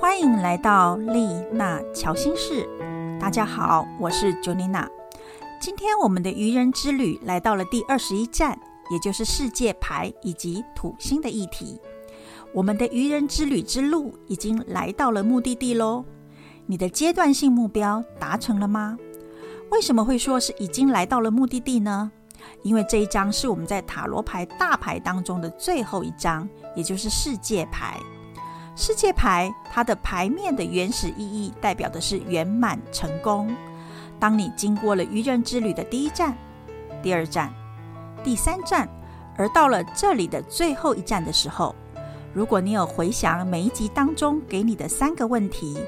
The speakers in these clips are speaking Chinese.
欢迎来到丽娜乔心室。大家好，我是 j o n i n a 今天我们的愚人之旅来到了第二十一站，也就是世界牌以及土星的议题。我们的愚人之旅之路已经来到了目的地喽。你的阶段性目标达成了吗？为什么会说是已经来到了目的地呢？因为这一张是我们在塔罗牌大牌当中的最后一张，也就是世界牌。世界牌它的牌面的原始意义代表的是圆满成功。当你经过了愚人之旅的第一站、第二站、第三站，而到了这里的最后一站的时候，如果你有回想每一集当中给你的三个问题，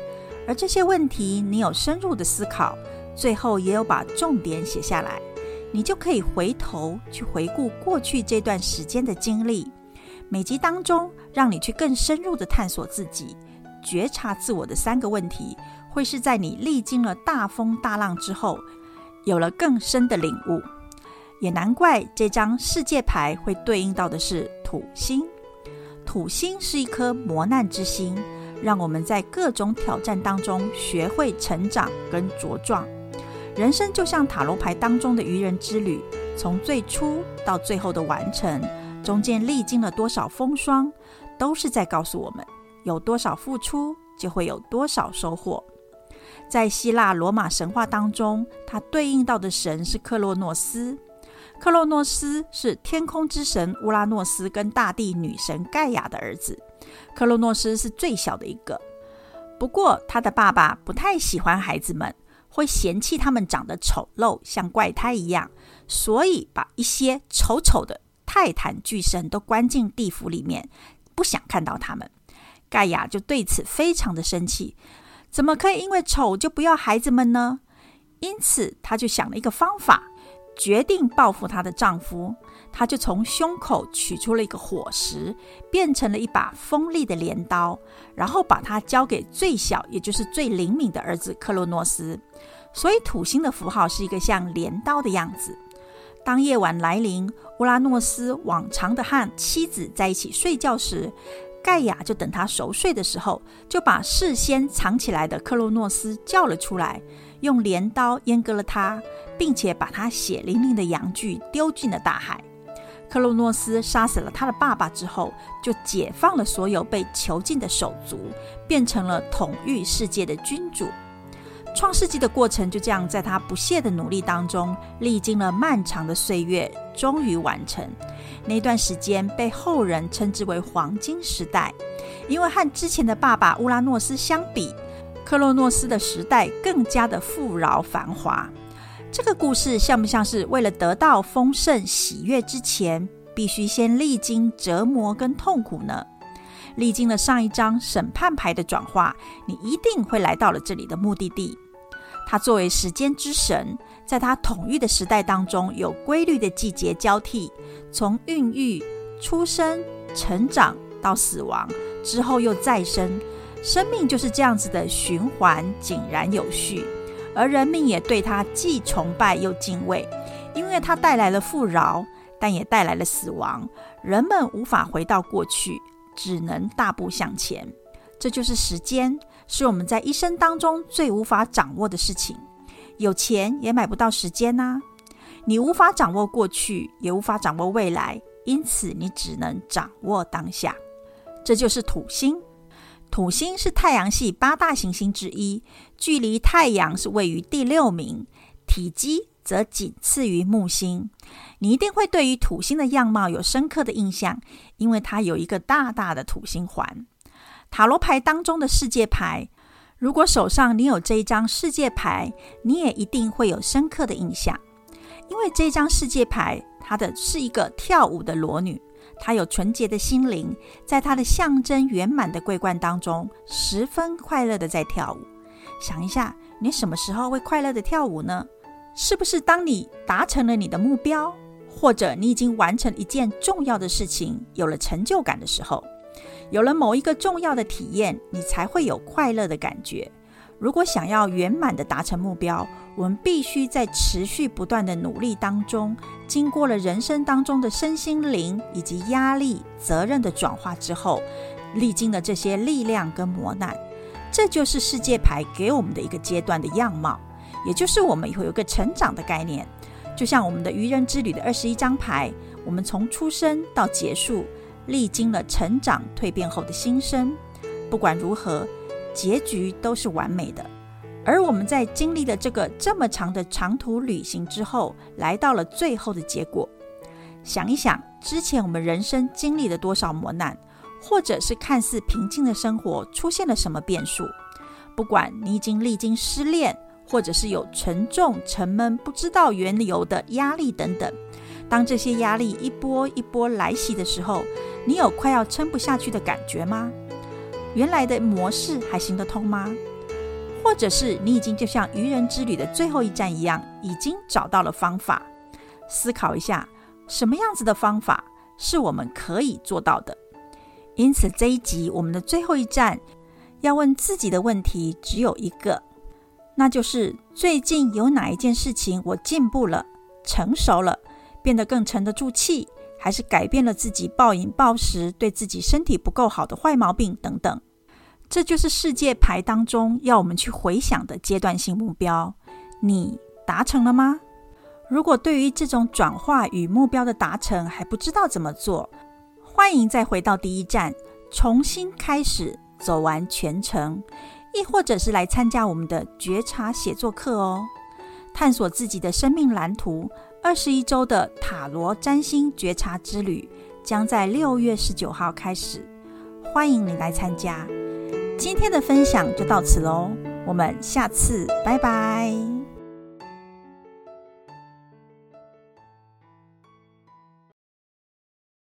而这些问题你有深入的思考，最后也有把重点写下来。你就可以回头去回顾过去这段时间的经历，每集当中让你去更深入的探索自己、觉察自我的三个问题，会是在你历经了大风大浪之后，有了更深的领悟。也难怪这张世界牌会对应到的是土星，土星是一颗磨难之星，让我们在各种挑战当中学会成长跟茁壮。人生就像塔罗牌当中的愚人之旅，从最初到最后的完成，中间历经了多少风霜，都是在告诉我们：有多少付出，就会有多少收获。在希腊罗马神话当中，它对应到的神是克洛诺斯。克洛诺斯是天空之神乌拉诺斯跟大地女神盖亚的儿子。克洛诺斯是最小的一个，不过他的爸爸不太喜欢孩子们。会嫌弃他们长得丑陋，像怪胎一样，所以把一些丑丑的泰坦巨神都关进地府里面，不想看到他们。盖亚就对此非常的生气，怎么可以因为丑就不要孩子们呢？因此，他就想了一个方法，决定报复她的丈夫。他就从胸口取出了一个火石，变成了一把锋利的镰刀，然后把它交给最小，也就是最灵敏的儿子克洛诺斯。所以土星的符号是一个像镰刀的样子。当夜晚来临，乌拉诺斯往常的和妻子在一起睡觉时，盖亚就等他熟睡的时候，就把事先藏起来的克洛诺斯叫了出来，用镰刀阉割了他，并且把他血淋淋的阳具丢进了大海。克洛诺斯杀死了他的爸爸之后，就解放了所有被囚禁的手足，变成了统御世界的君主。创世纪的过程就这样在他不懈的努力当中，历经了漫长的岁月，终于完成。那段时间被后人称之为黄金时代，因为和之前的爸爸乌拉诺斯相比，克洛诺斯的时代更加的富饶繁华。这个故事像不像是为了得到丰盛喜悦之前，必须先历经折磨跟痛苦呢？历经了上一张审判牌的转化，你一定会来到了这里的目的地。他作为时间之神，在他统御的时代当中，有规律的季节交替，从孕育、出生、成长到死亡之后又再生，生命就是这样子的循环，井然有序。而人民也对他既崇拜又敬畏，因为他带来了富饶，但也带来了死亡。人们无法回到过去，只能大步向前。这就是时间，是我们在一生当中最无法掌握的事情。有钱也买不到时间呐！你无法掌握过去，也无法掌握未来，因此你只能掌握当下。这就是土星。土星是太阳系八大行星之一，距离太阳是位于第六名，体积则仅次于木星。你一定会对于土星的样貌有深刻的印象，因为它有一个大大的土星环。塔罗牌当中的世界牌，如果手上你有这一张世界牌，你也一定会有深刻的印象，因为这张世界牌它的是一个跳舞的裸女。她有纯洁的心灵，在她的象征圆满的桂冠当中，十分快乐的在跳舞。想一下，你什么时候会快乐的跳舞呢？是不是当你达成了你的目标，或者你已经完成一件重要的事情，有了成就感的时候，有了某一个重要的体验，你才会有快乐的感觉。如果想要圆满的达成目标，我们必须在持续不断的努力当中，经过了人生当中的身心灵以及压力、责任的转化之后，历经了这些力量跟磨难，这就是世界牌给我们的一个阶段的样貌，也就是我们以后有个成长的概念。就像我们的愚人之旅的二十一张牌，我们从出生到结束，历经了成长蜕变后的新生。不管如何，结局都是完美的。而我们在经历了这个这么长的长途旅行之后，来到了最后的结果。想一想，之前我们人生经历了多少磨难，或者是看似平静的生活出现了什么变数？不管你已经历经失恋，或者是有沉重、沉闷、不知道缘由的压力等等，当这些压力一波一波来袭的时候，你有快要撑不下去的感觉吗？原来的模式还行得通吗？或者是你已经就像愚人之旅的最后一站一样，已经找到了方法？思考一下。什么样子的方法是我们可以做到的？因此这一集我们的最后一站要问自己的问题只有一个，那就是最近有哪一件事情我进步了、成熟了、变得更沉得住气，还是改变了自己暴饮暴食、对自己身体不够好的坏毛病等等？这就是世界牌当中要我们去回想的阶段性目标，你达成了吗？如果对于这种转化与目标的达成还不知道怎么做，欢迎再回到第一站，重新开始走完全程，亦或者是来参加我们的觉察写作课哦，探索自己的生命蓝图。二十一周的塔罗占星觉察之旅将在六月十九号开始，欢迎你来参加。今天的分享就到此喽，我们下次拜拜。